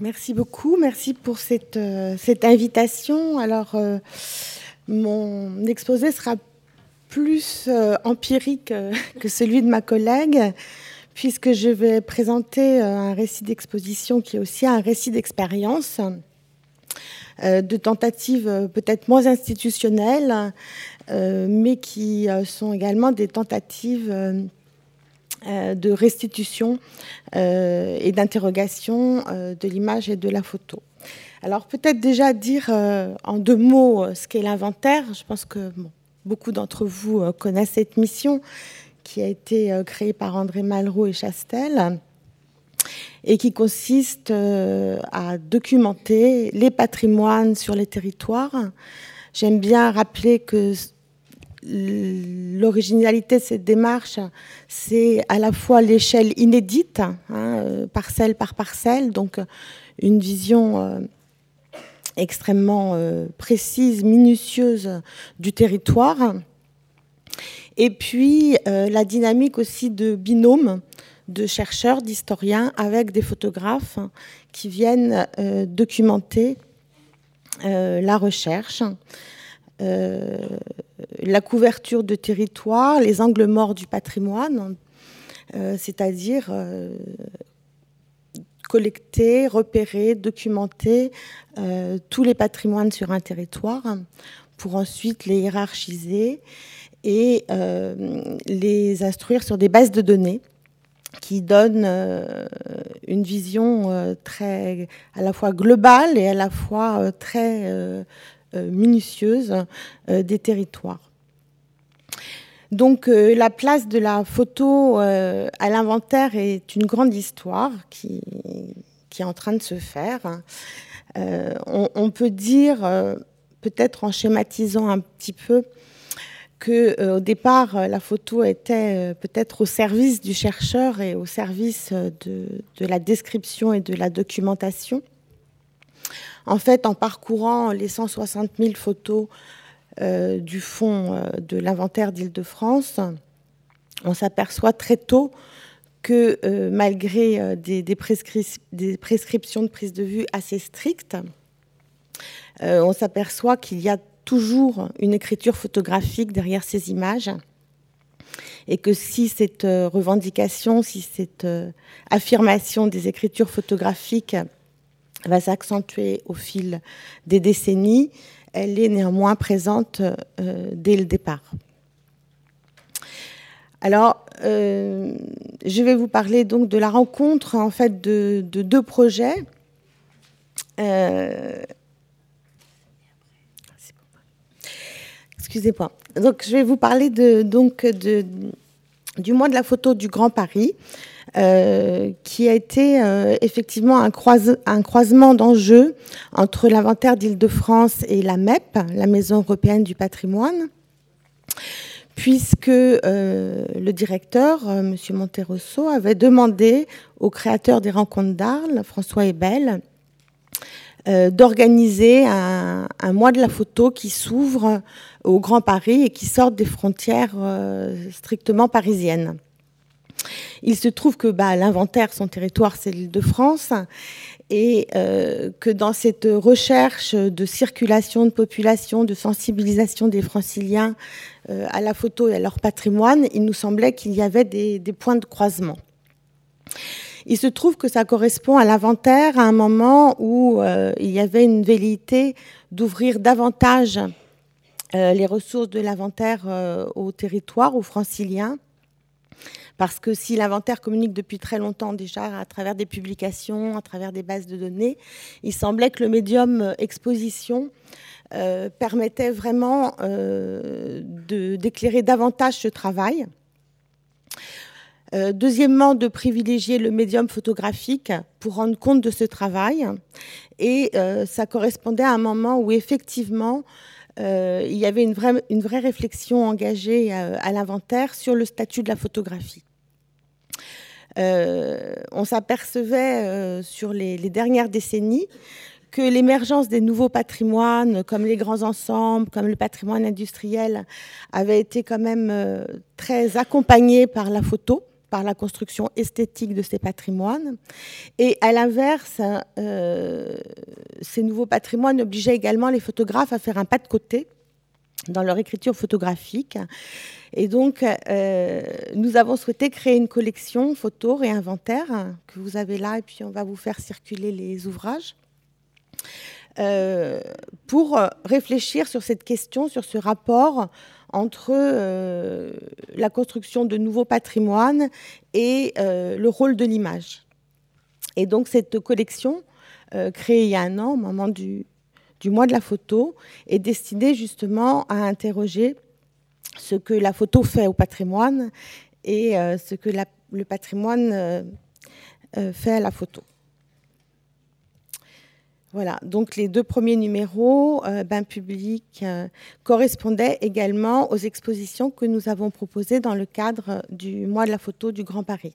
Merci beaucoup, merci pour cette, euh, cette invitation. Alors, euh, mon exposé sera plus euh, empirique que celui de ma collègue, puisque je vais présenter un récit d'exposition qui est aussi un récit d'expérience, de tentatives peut-être moins institutionnelles, mais qui sont également des tentatives de restitution euh, et d'interrogation euh, de l'image et de la photo. Alors peut-être déjà dire en deux mots ce qu'est l'inventaire. Je pense que beaucoup d'entre vous connaissent cette mission qui a été créée par André Malraux et Chastel et qui consiste à documenter les patrimoines sur les territoires. J'aime bien rappeler que l'originalité de cette démarche, c'est à la fois l'échelle inédite, hein, euh, parcelle par parcelle, donc une vision euh, extrêmement euh, précise, minutieuse du territoire, et puis la dynamique aussi de binômes de chercheurs, d'historiens avec des photographes qui viennent documenter la recherche. Euh, la couverture de territoire, les angles morts du patrimoine, euh, c'est-à-dire euh, collecter, repérer, documenter tous les patrimoines sur un territoire pour ensuite les hiérarchiser et les instruire sur des bases de données qui donnent une vision très à la fois globale et à la fois très minutieuse euh, des territoires. Donc euh, la place de la photo à l'inventaire est une grande histoire qui, est en train de se faire. On, peut dire, peut-être en schématisant un petit peu, que au départ la photo était peut-être au service du chercheur et au service de, la description et de la documentation. En fait, en parcourant les 160 000 photos euh, du fond euh, de l'inventaire d'Île-de-France, on s'aperçoit très tôt que euh, malgré des, prescriptions de prise de vue assez strictes, on s'aperçoit qu'il y a toujours une écriture photographique derrière ces images et que si cette revendication, si cette affirmation des écritures photographiques va s'accentuer au fil des décennies, elle est néanmoins présente euh, dès le départ. Alors, euh, je vais vous parler donc de la rencontre en fait de, deux projets. Euh, excusez-moi. Donc, je vais vous parler de, donc de, du mois de la photo du Grand Paris, euh, qui a été euh, effectivement un, croisement d'enjeux entre l'inventaire d'Île-de-France et la MEP, la Maison européenne du patrimoine, puisque euh, le directeur, M. Monterosso, avait demandé au créateur des rencontres d'Arles, François Ebel, d'organiser un, mois de la photo qui s'ouvre au Grand Paris et qui sort des frontières strictement parisiennes. Il se trouve que bah, l'inventaire, son territoire, c'est l'île de France, et euh, que dans cette recherche de circulation de population, de sensibilisation des franciliens euh, à la photo et à leur patrimoine, il nous semblait qu'il y avait des, points de croisement. Il se trouve que ça correspond à l'inventaire à un moment où euh, il y avait une velléité d'ouvrir davantage les ressources de l'inventaire au territoire, aux franciliens, parce que si l'inventaire communique depuis très longtemps déjà à travers des publications, à travers des bases de données, il semblait que le médium euh, exposition euh, permettait vraiment euh, d'éclairer davantage ce travail. Deuxièmement, de privilégier le médium photographique pour rendre compte de ce travail. Et ça correspondait à un moment où effectivement, il y avait une vraie, une vraie réflexion engagée à l'inventaire sur le statut de la photographie. Euh, on s'apercevait euh, sur les, dernières décennies que l'émergence des nouveaux patrimoines, comme les grands ensembles, comme le patrimoine industriel, avait été quand même euh, très accompagnée par la photo par la construction esthétique de ces patrimoines. Et à l'inverse, euh, ces nouveaux patrimoines obligeaient également les photographes à faire un pas de côté dans leur écriture photographique. Et donc, euh, nous avons souhaité créer une collection photo réinventaire que vous avez là, et puis on va vous faire circuler les ouvrages. Euh, pour réfléchir sur cette question, sur ce rapport entre euh, la construction de nouveaux patrimoines et euh, le rôle de l'image. Et donc cette collection, créée il y a un an, au moment du, mois de la photo, est destinée justement à interroger ce que la photo fait au patrimoine et ce que le patrimoine fait à la photo. Voilà, donc les deux premiers numéros, euh, Bain public, euh, correspondaient également aux expositions que nous avons proposées dans le cadre du mois de la photo du Grand Paris.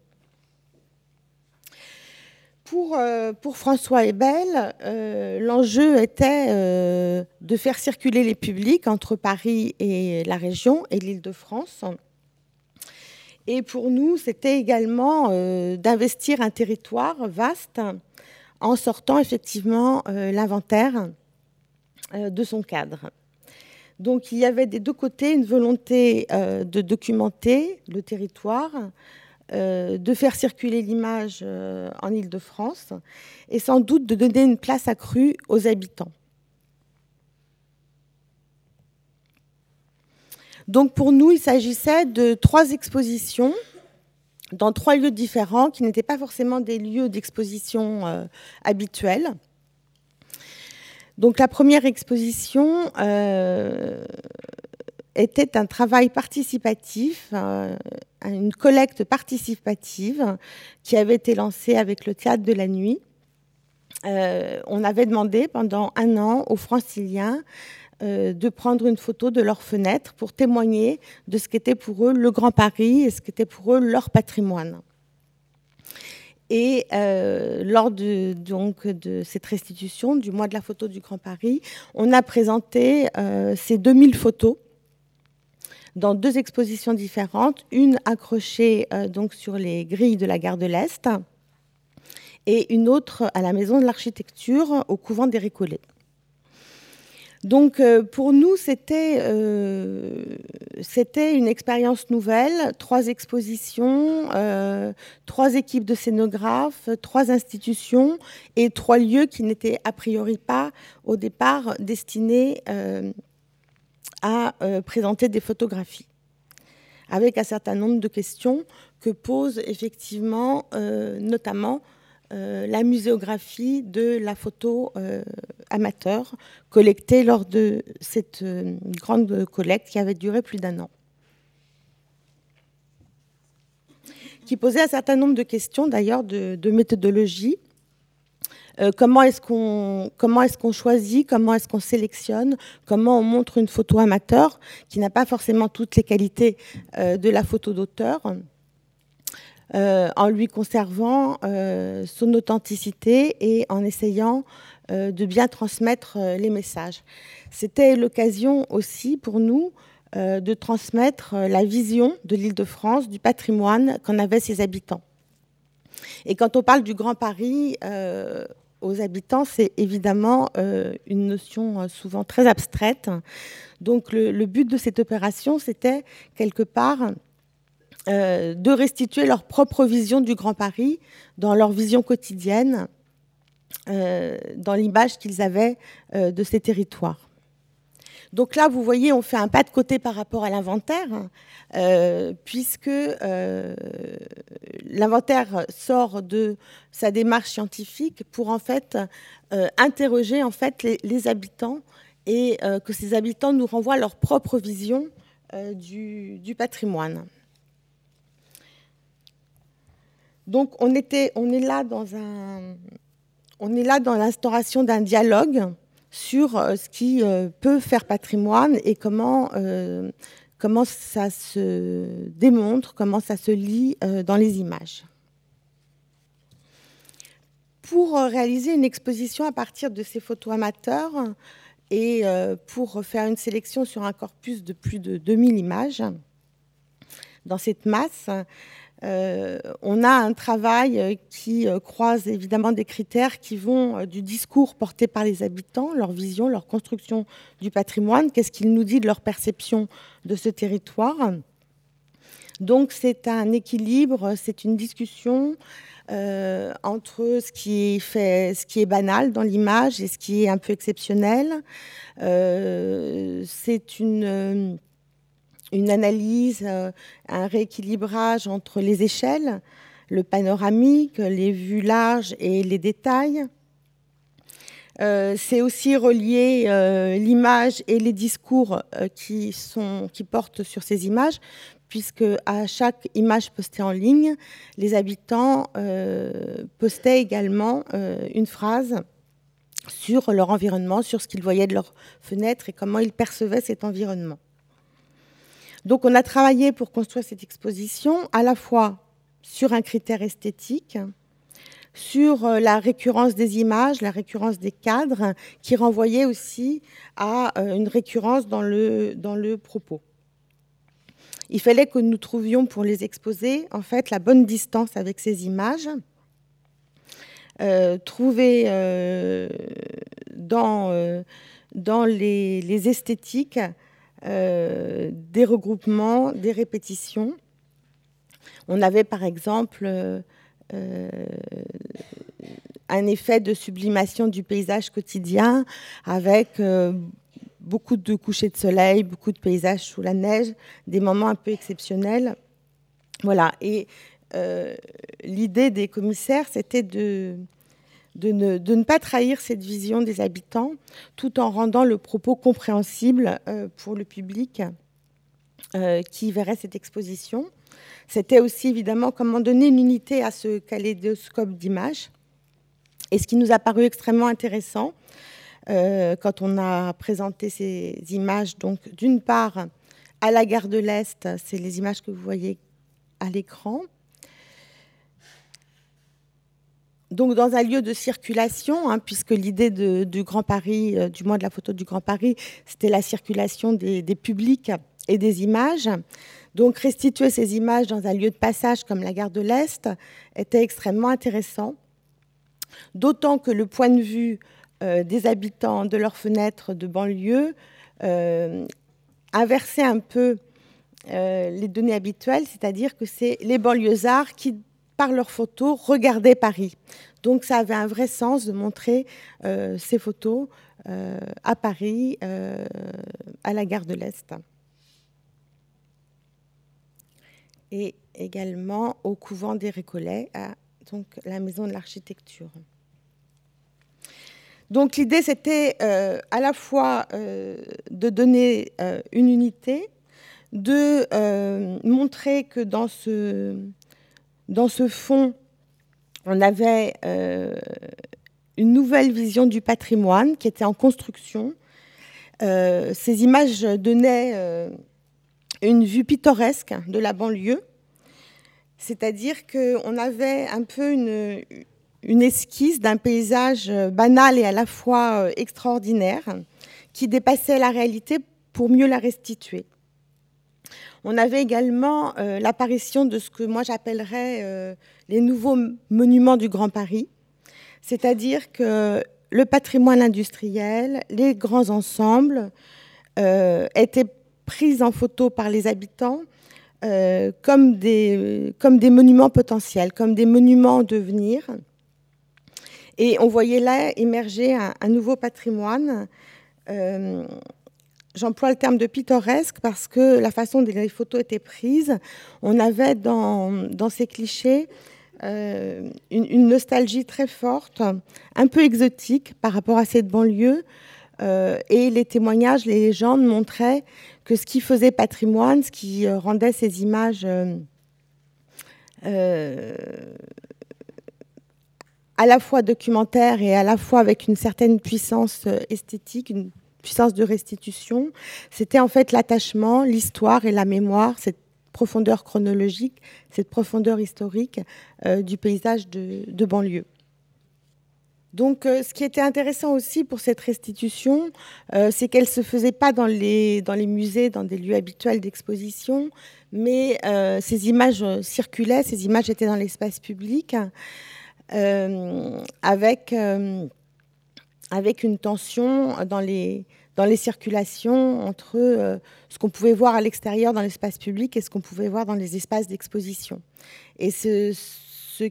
Pour, euh, pour François Ebel, l'enjeu était de faire circuler les publics entre Paris et la région et l'Île-de-France. Et pour nous, c'était également d'investir un territoire vaste en sortant effectivement euh, l'inventaire euh, de son cadre. Donc il y avait des deux côtés une volonté euh, de documenter le territoire, de faire circuler l'image en Île-de-France et sans doute de donner une place accrue aux habitants. Donc pour nous, il s'agissait de trois expositions dans trois lieux différents qui n'étaient pas forcément des lieux d'exposition euh, habituels. Donc la première exposition euh, était un travail participatif, euh, une collecte participative qui avait été lancée avec le théâtre de la nuit. on avait demandé pendant un an aux franciliens euh, de prendre une photo de leur fenêtre pour témoigner de ce qu'était pour eux le Grand Paris et ce qu'était pour eux leur patrimoine. Et euh, lors de, cette restitution du mois de la photo du Grand Paris, on a présenté euh, ces 2000 photos dans deux expositions différentes, une accrochée donc sur les grilles de la gare de l'Est et une autre à la Maison de l'Architecture au couvent des Récollets. Donc euh, pour nous, euh, c'était une expérience nouvelle, trois expositions, euh, trois équipes de scénographes, trois institutions et trois lieux qui n'étaient a priori pas au départ destinés à présenter des photographies, avec un certain nombre de questions que pose effectivement notamment euh, la muséographie de la photo euh, amateur collectée lors de cette euh, grande collecte qui avait duré plus d'un an. Qui posait un certain nombre de questions d'ailleurs de, méthodologie. est-ce qu'on comment est-ce qu'on choisit, comment est-ce qu'on sélectionne, comment on montre une photo amateur qui n'a pas forcément toutes les qualités de la photo d'auteur. Euh, en lui conservant euh, son authenticité et en essayant euh, de bien transmettre les messages. C'était l'occasion aussi pour nous de transmettre la vision de l'île de France, du patrimoine qu'en avaient ses habitants. Et quand on parle du Grand Paris aux habitants, c'est évidemment une notion souvent très abstraite. Donc le but de cette opération, c'était quelque part euh, de restituer leur propre vision du Grand Paris dans leur vision quotidienne, euh, dans l'image qu'ils avaient euh, de ces territoires. Donc là, vous voyez, on fait un pas de côté par rapport à l'inventaire, puisque l'inventaire sort de sa démarche scientifique pour en fait interroger les, habitants et que ces habitants nous renvoient leur propre vision du patrimoine. Donc on, est là dans l'instauration d'un dialogue sur euh, ce qui euh, peut faire patrimoine et comment, euh, comment ça se démontre, comment ça se lit dans les images. Pour réaliser une exposition à partir de ces photos amateurs et pour faire une sélection sur un corpus de plus de 2000 images, dans cette masse, on a un travail qui croise évidemment des critères qui vont du discours porté par les habitants, leur vision, leur construction du patrimoine, qu'est-ce qu'il nous dit de leur perception de ce territoire? Donc c'est un équilibre, c'est une discussion euh, entre ce qui, est banal dans l'image et ce qui est un peu exceptionnel. Euh, c'est une, euh, une analyse, un rééquilibrage entre les échelles, le panoramique, les vues larges et les détails. c'est aussi relier l'image et les discours qui, qui portent sur ces images, puisque à chaque image postée en ligne, les habitants euh, postaient également euh, une phrase sur leur environnement, sur ce qu'ils voyaient de leur fenêtre et comment ils percevaient cet environnement. Donc on a travaillé pour construire cette exposition à la fois sur un critère esthétique, sur euh, la récurrence des images, la récurrence des cadres, qui renvoyait aussi à une récurrence dans le, propos. Il fallait que nous trouvions pour les exposer en fait la bonne distance avec ces images, euh, trouver euh, euh, dans les, esthétiques des regroupements, des répétitions. On avait par exemple un effet de sublimation du paysage quotidien avec beaucoup de couchers de soleil, beaucoup de paysages sous la neige, des moments un peu exceptionnels. Voilà. Et euh, l'idée des commissaires, c'était de, de ne, pas trahir cette vision des habitants, tout en rendant le propos compréhensible euh, pour le public euh, qui verrait cette exposition. C'était aussi évidemment comment donner une unité à ce kaléidoscope d'images. Et ce qui nous a paru extrêmement intéressant, euh, quand on a présenté ces images. Donc, d'une part, à la gare de l'Est, c'est les images que vous voyez à l'écran. Donc, dans un lieu de circulation, hein, puisque l'idée du Grand Paris, euh, du mois de la photo du Grand Paris, c'était la circulation des, publics et des images. Donc, restituer ces images dans un lieu de passage comme la gare de l'Est était extrêmement intéressant. D'autant que le point de vue euh, des habitants de leurs fenêtres de banlieue euh, inverser un peu les données habituelles, c'est-à-dire que c'est les banlieusards qui, par leurs photos, regardaient Paris. Donc ça avait un vrai sens de montrer ces photos à Paris, à la gare de l'Est. Et également au couvent des Récollets, à donc, la maison de l'architecture. Donc l'idée, c'était euh, à la fois euh, de donner euh, une unité, de montrer que dans ce, dans ce fond, on avait une nouvelle vision du patrimoine qui était en construction. ces images donnaient une vue pittoresque de la banlieue, c'est-à-dire qu'on avait un peu une, esquisse d'un paysage euh, banal et à la fois euh, extraordinaire qui dépassait la réalité pour mieux la restituer. On avait également euh, l'apparition de ce que moi j'appellerais les nouveaux monuments du Grand Paris, c'est-à-dire que le patrimoine industriel, les grands ensembles étaient pris en photo par les habitants comme, des, monuments potentiels, comme des monuments en devenir. Et on voyait là émerger un, nouveau patrimoine. Euh, j'emploie le terme de pittoresque parce que la façon dont les photos étaient prises, on avait dans, ces clichés euh, une, nostalgie très forte, un peu exotique par rapport à cette banlieue. Euh, et les témoignages, les légendes montraient que ce qui faisait patrimoine, ce qui rendait ces images à la fois documentaire et à la fois avec une certaine puissance euh, esthétique, une puissance de restitution. C'était en fait l'attachement, l'histoire et la mémoire, cette profondeur chronologique, cette profondeur historique euh, du paysage de, banlieue. Donc, ce qui était intéressant aussi pour cette restitution, c'est qu'elle ne se faisait pas dans les musées, dans des lieux habituels d'exposition, mais ces images circulaient, ces images étaient dans l'espace public, avec, avec une tension dans les, dans les circulations entre euh, ce qu'on pouvait voir à l'extérieur dans l'espace public et ce qu'on pouvait voir dans les espaces d'exposition. Et ce,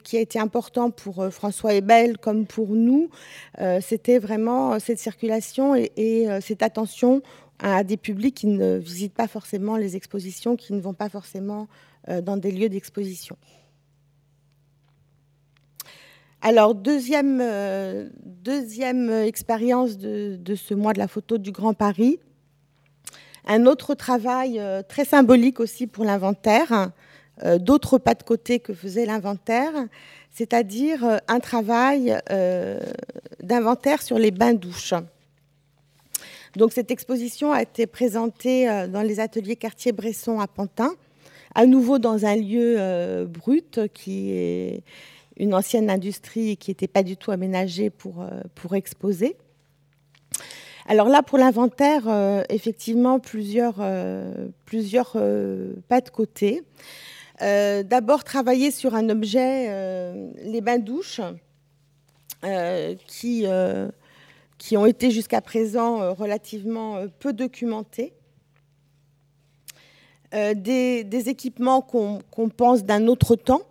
qui a été important pour euh, François Ebel comme pour nous, euh, c'était vraiment cette circulation et cette attention à des publics qui ne visitent pas forcément les expositions, qui ne vont pas forcément dans des lieux d'exposition. Alors, deuxième, euh, expérience de, ce mois de la photo du Grand Paris. Un autre travail euh, très symbolique aussi pour l'inventaire, euh, d'autres pas de côté que faisait l'inventaire, c'est-à-dire un travail d'inventaire sur les bains-douches. Donc cette exposition a été présentée dans les ateliers quartier Bresson à Pantin, à nouveau dans un lieu brut qui est une ancienne industrie qui n'était pas du tout aménagée pour, euh, pour exposer. Alors là, pour l'inventaire, euh, effectivement, plusieurs, euh, pas de côté. D'abord, travailler sur un objet, les bains-douches, qui, qui ont été jusqu'à présent relativement peu documentés. Des, équipements qu'on pense d'un autre temps,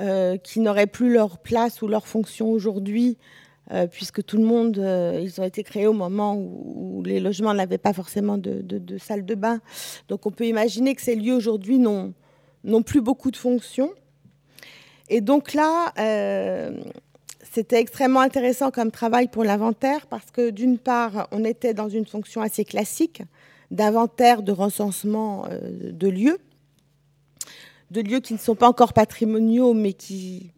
euh, qui n'auraient plus leur place ou leur fonction aujourd'hui, euh, puisque tout le monde, euh, ils ont été créés au moment où, les logements n'avaient pas forcément de, de, salle de bain. Donc on peut imaginer que ces lieux aujourd'hui n'ont plus beaucoup de fonctions. Et donc là, c'était extrêmement intéressant comme travail pour l'inventaire, parce que d'une part, on était dans une fonction assez classique d'inventaire, de recensement de lieux de lieux qui ne sont pas encore patrimoniaux, mais qui,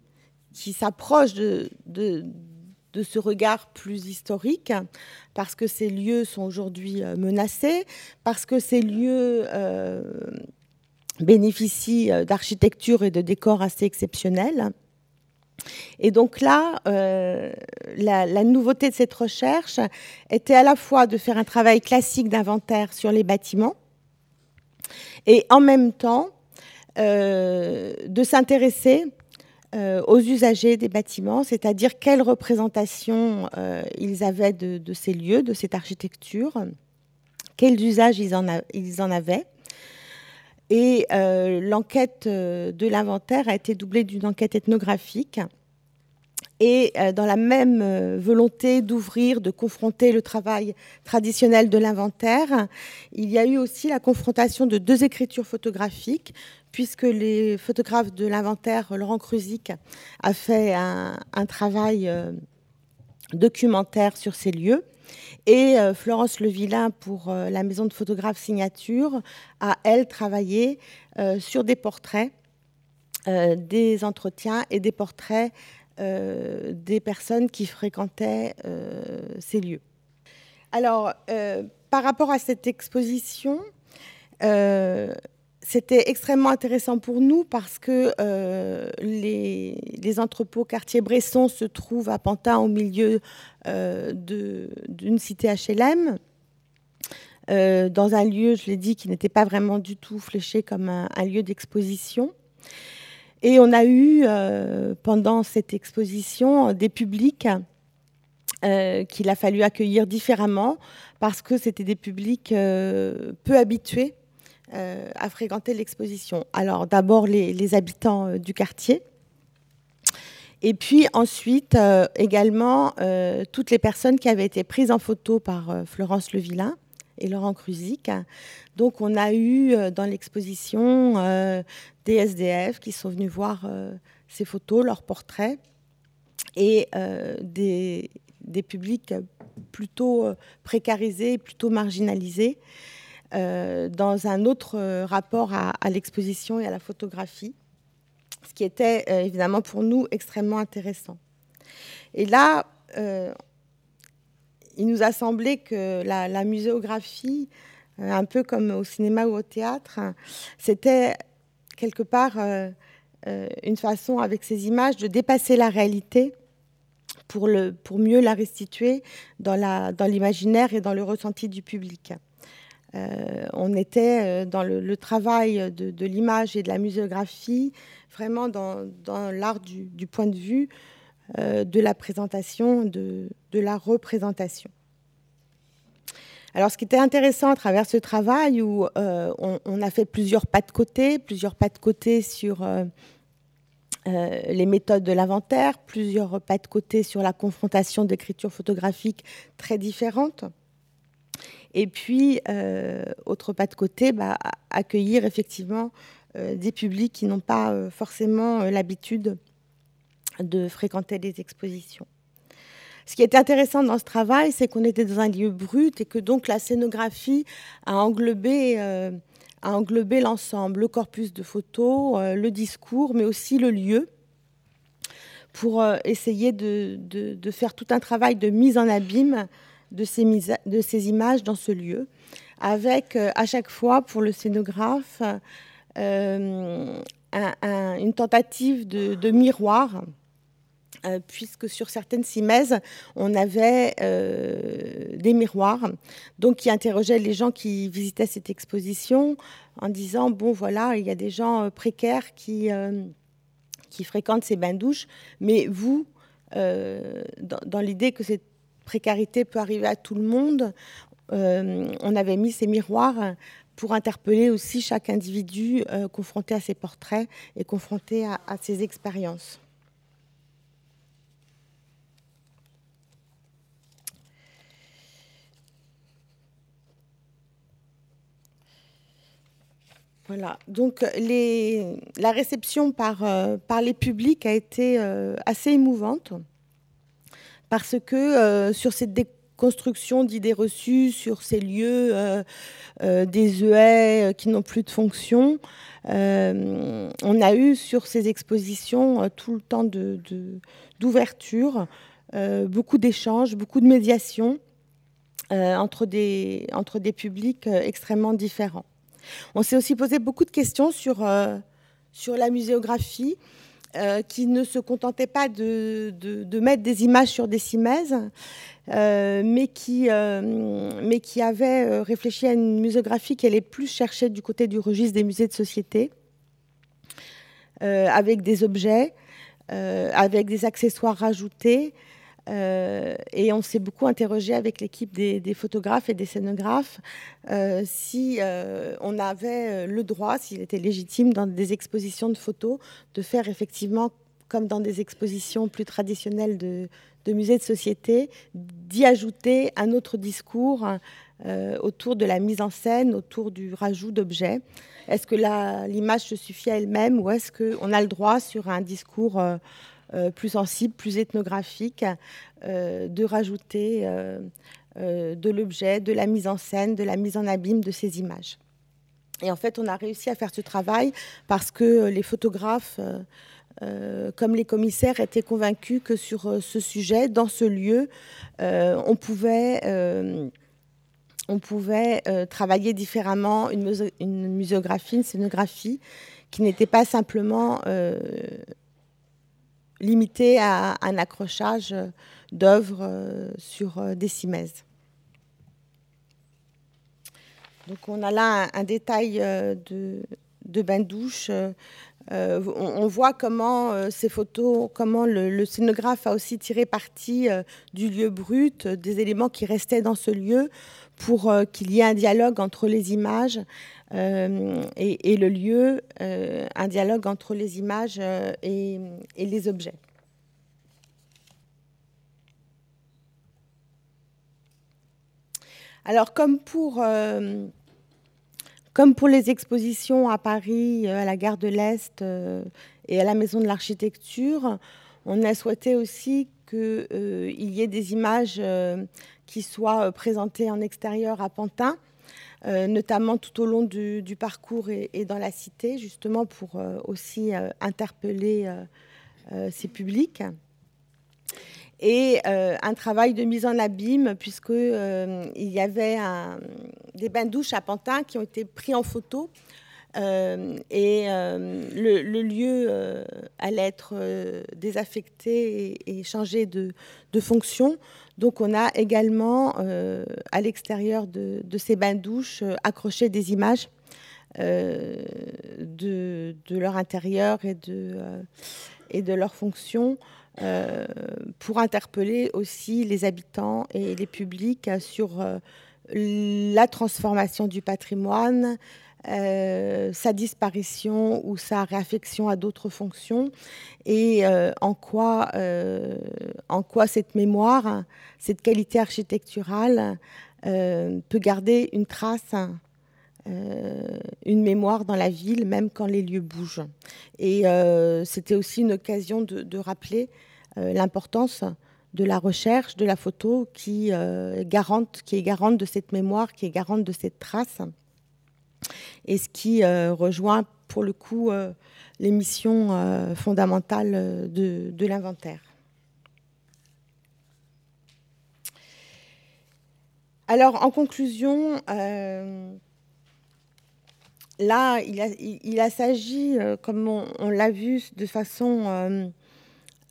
qui s'approchent de, de, ce regard plus historique, parce que ces lieux sont aujourd'hui euh, menacés, parce que ces lieux euh, bénéficient euh, d'architecture et de décors assez exceptionnels. Et donc là, la, nouveauté de cette recherche était à la fois de faire un travail classique d'inventaire sur les bâtiments, et en même temps de s'intéresser euh, aux usagers des bâtiments, c'est-à-dire quelle représentation euh, ils avaient de, ces lieux, de cette architecture, quels usages ils en avaient. Et l'enquête de l'inventaire a été doublée d'une enquête ethnographique. Et dans la même volonté d'ouvrir, de confronter le travail traditionnel de l'inventaire, il y a eu aussi la confrontation de deux écritures photographiques, puisque les photographes de l'inventaire, Laurent Cruzic, a fait un, travail euh, documentaire sur ces lieux. Et euh, Florence Levillain, pour euh, la maison de photographes Signature, a, elle, travaillé sur des portraits, des entretiens et des portraits des personnes qui fréquentaient ces lieux. Alors, par rapport à cette exposition, c'était extrêmement intéressant pour nous parce que euh, les, entrepôts quartier Bresson se trouvent à Pantin au milieu euh, d'une cité HLM, euh, dans un lieu, je l'ai dit, qui n'était pas vraiment du tout fléché comme un, lieu d'exposition. Et on a eu pendant cette exposition des publics qu'il a fallu accueillir différemment parce que c'était des publics peu habitués euh, à fréquenter l'exposition. Alors d'abord les, habitants euh, du quartier, et puis ensuite euh, également toutes les personnes qui avaient été prises en photo par Florence Levillain et Laurent Cruzic. Donc on a eu dans l'exposition des SDF qui sont venus voir ces photos, leurs portraits, et des, publics plutôt précarisés, plutôt marginalisés. Euh, dans un autre euh, rapport à, l'exposition et à la photographie, ce qui était euh, évidemment pour nous extrêmement intéressant. Et là, il nous a semblé que la, muséographie, un peu comme au cinéma ou au théâtre, c'était quelque part une façon, avec ces images, de dépasser la réalité pour, mieux la restituer dans l'imaginaire et dans le ressenti du public. Euh, on était dans le, travail de, l'image et de la muséographie, vraiment dans, l'art du, point de vue de la présentation, de, la représentation. Alors, ce qui était intéressant à travers ce travail, où euh, on, a fait plusieurs pas de côté, plusieurs pas de côté sur euh, euh, les méthodes de l'inventaire, plusieurs pas de côté sur la confrontation d'écritures photographiques très différentes. Et puis, autre pas de côté, bah, accueillir effectivement des publics qui n'ont pas forcément l'habitude de fréquenter les expositions. Ce qui est intéressant dans ce travail, c'est qu'on était dans un lieu brut et que donc la scénographie a englobé, euh, englobé l'ensemble, le corpus de photos, euh, le discours, mais aussi le lieu, pour euh, essayer de, faire tout un travail de mise en abîme de ces, images dans ce lieu, avec à chaque fois pour le scénographe une tentative de miroir euh, puisque sur certaines cimaises, on avait euh, des miroirs, donc qui interrogeaient les gens qui visitaient cette exposition en disant bon voilà, il y a des gens euh, précaires qui qui fréquentent ces bains-douches, mais vous, dans, l'idée que cette précarité peut arriver à tout le monde, on avait mis ces miroirs pour interpeller aussi chaque individu confronté à ses portraits et confronté à, à ses expériences. Voilà. Donc la réception par, euh, par les publics a été euh, assez émouvante parce que euh, sur cette déconstruction d'idées reçues, sur ces lieux, des EA qui n'ont plus de fonction, on a eu sur ces expositions tout le temps d'ouverture, beaucoup d'échanges, beaucoup de médiation entre des publics extrêmement différents. On s'est aussi posé beaucoup de questions sur, euh, la muséographie, euh, qui ne se contentait pas de, de, mettre des images sur des cimaises, euh, mais, qui, mais qui avait réfléchi à une muséographie qui allait plus chercher du côté du registre des musées de société, avec des objets, avec des accessoires rajoutés, euh, et on s'est beaucoup interrogé avec l'équipe des, photographes et des scénographes euh, si euh, on avait le droit, s'il était légitime dans des expositions de photos, de faire effectivement comme dans des expositions plus traditionnelles de, musées de société, d'y ajouter un autre discours autour de la mise en scène, autour du rajout d'objets. Est-ce que l'image se suffit à elle-même ou est-ce qu'on a le droit sur un discours plus sensible, plus ethnographique, euh, de rajouter euh, de l'objet, de la mise en scène, de la mise en abîme de ces images. Et en fait, on a réussi à faire ce travail parce que les photographes, comme les commissaires, étaient convaincus que sur ce sujet, dans ce lieu, on pouvait on pouvait travailler différemment une, une, muséographie, une scénographie, qui n'était pas simplement limité à un accrochage d'œuvres euh, sur euh, des cimaises. Donc on a là un, détail euh, de, de bain-douche. On, voit comment ces photos, comment le, scénographe a aussi tiré parti du lieu brut, des éléments qui restaient dans ce lieu, pour qu'il y ait un dialogue entre les images et, le lieu, un dialogue entre les images et les objets. Alors, comme pour, euh, comme pour les expositions à Paris, euh, à la gare de l'Est euh, et à la Maison de l'Architecture, on a souhaité aussi qu'il y ait des images qui soient présentées en extérieur à Pantin, notamment tout au long du, parcours et, dans la cité, justement pour aussi interpeller ces publics et euh, un travail de mise en abîme, puisqu'il euh, y avait des bains douches à Pantin qui ont été pris en photo et le, lieu allait être désaffecté et, changé de, fonction. Donc on a également à l'extérieur de, ces bains-douches accroché des images de, leur intérieur et de, et de leur fonction euh, pour interpeller aussi les habitants et les publics sur euh, la transformation du patrimoine, euh, sa disparition ou sa réaffection à d'autres fonctions et en, quoi, en quoi cette mémoire, cette qualité architecturale peut garder une trace une mémoire dans la ville, même quand les lieux bougent. Et c'était aussi une occasion de rappeler euh, l'importance de la recherche, de la photo, qui, euh, garante, qui est garante de cette mémoire, qui est garante de cette trace, et ce qui euh, rejoint pour le coup les missions fondamentales de, l'inventaire. Alors, en conclusion, là, il a, s'agit, comme on l'a vu de façon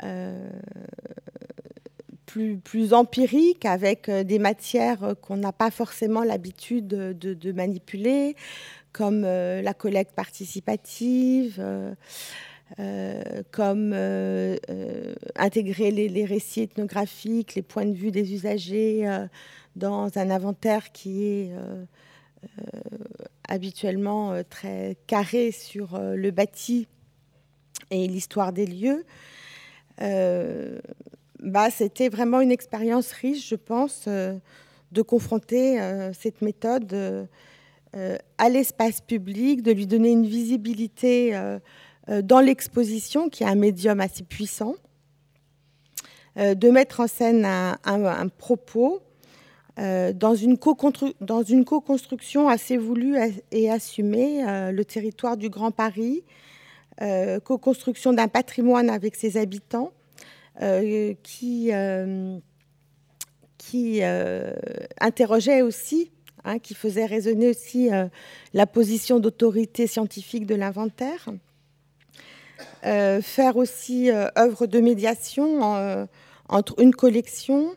euh, plus, plus empirique, avec euh, des matières qu'on n'a pas forcément l'habitude de, manipuler, comme euh, la collecte participative, comme intégrer les, récits ethnographiques, les points de vue des usagers dans un inventaire qui est habituellement très carré sur le bâti et l'histoire des lieux. Euh, bah, c'était vraiment une expérience riche, je pense, euh, de confronter euh, cette méthode à l'espace public, de lui donner une visibilité dans l'exposition, qui est un médium assez puissant, de mettre en scène un, propos dans une co-construction assez voulue et assumée, le territoire du Grand Paris, euh, co-construction d'un patrimoine avec ses habitants, euh, qui, euh, qui interrogeait aussi, hein, qui faisait résonner aussi la position d'autorité scientifique de l'inventaire. faire aussi œuvre de médiation entre une collection,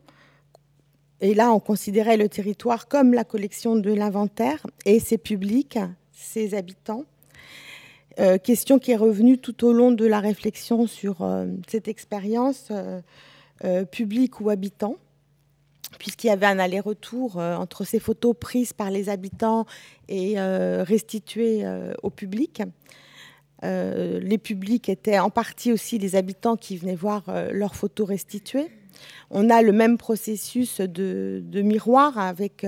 et là on considérait le territoire comme la collection de l'inventaire, et ses publics, ses habitants, euh, question qui est revenue tout au long de la réflexion sur euh, cette expérience euh, publique ou habitant, puisqu'il y avait un aller-retour entre ces photos prises par les habitants et restituées au public. les publics étaient en partie aussi les habitants qui venaient voir leurs photos restituées. On a le même processus de, miroir avec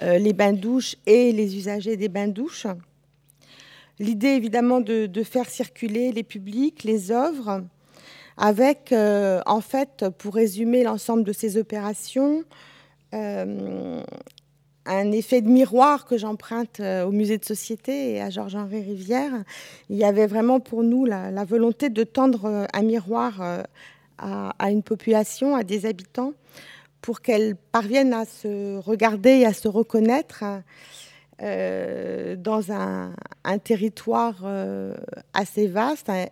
les bains-douches et les usagers des bains-douches. L'idée, évidemment, de, faire circuler les publics, les œuvres, avec, euh, en fait, pour résumer l'ensemble de ces opérations, euh, un effet de miroir que j'emprunte euh, au musée de société et à Georges-Henri Rivière. Il y avait vraiment pour nous la, volonté de tendre un miroir à, une population, à des habitants, pour qu'elle parvienne à se regarder et à se reconnaître euh, dans un, territoire euh, assez vaste hein,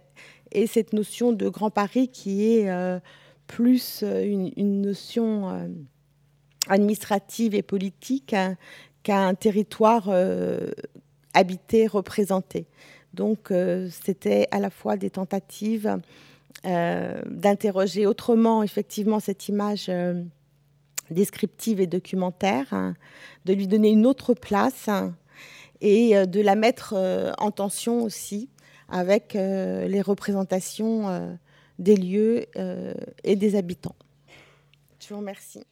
et cette notion de Grand Paris qui est euh, plus une, notion administrative et politique hein, qu'un territoire habité, représenté. Donc c'était à la fois des tentatives d'interroger autrement effectivement cette image descriptive et documentaire, hein, de lui donner une autre place hein, et euh, de la mettre euh, en tension aussi avec euh, les représentations des lieux et des habitants. Je vous remercie.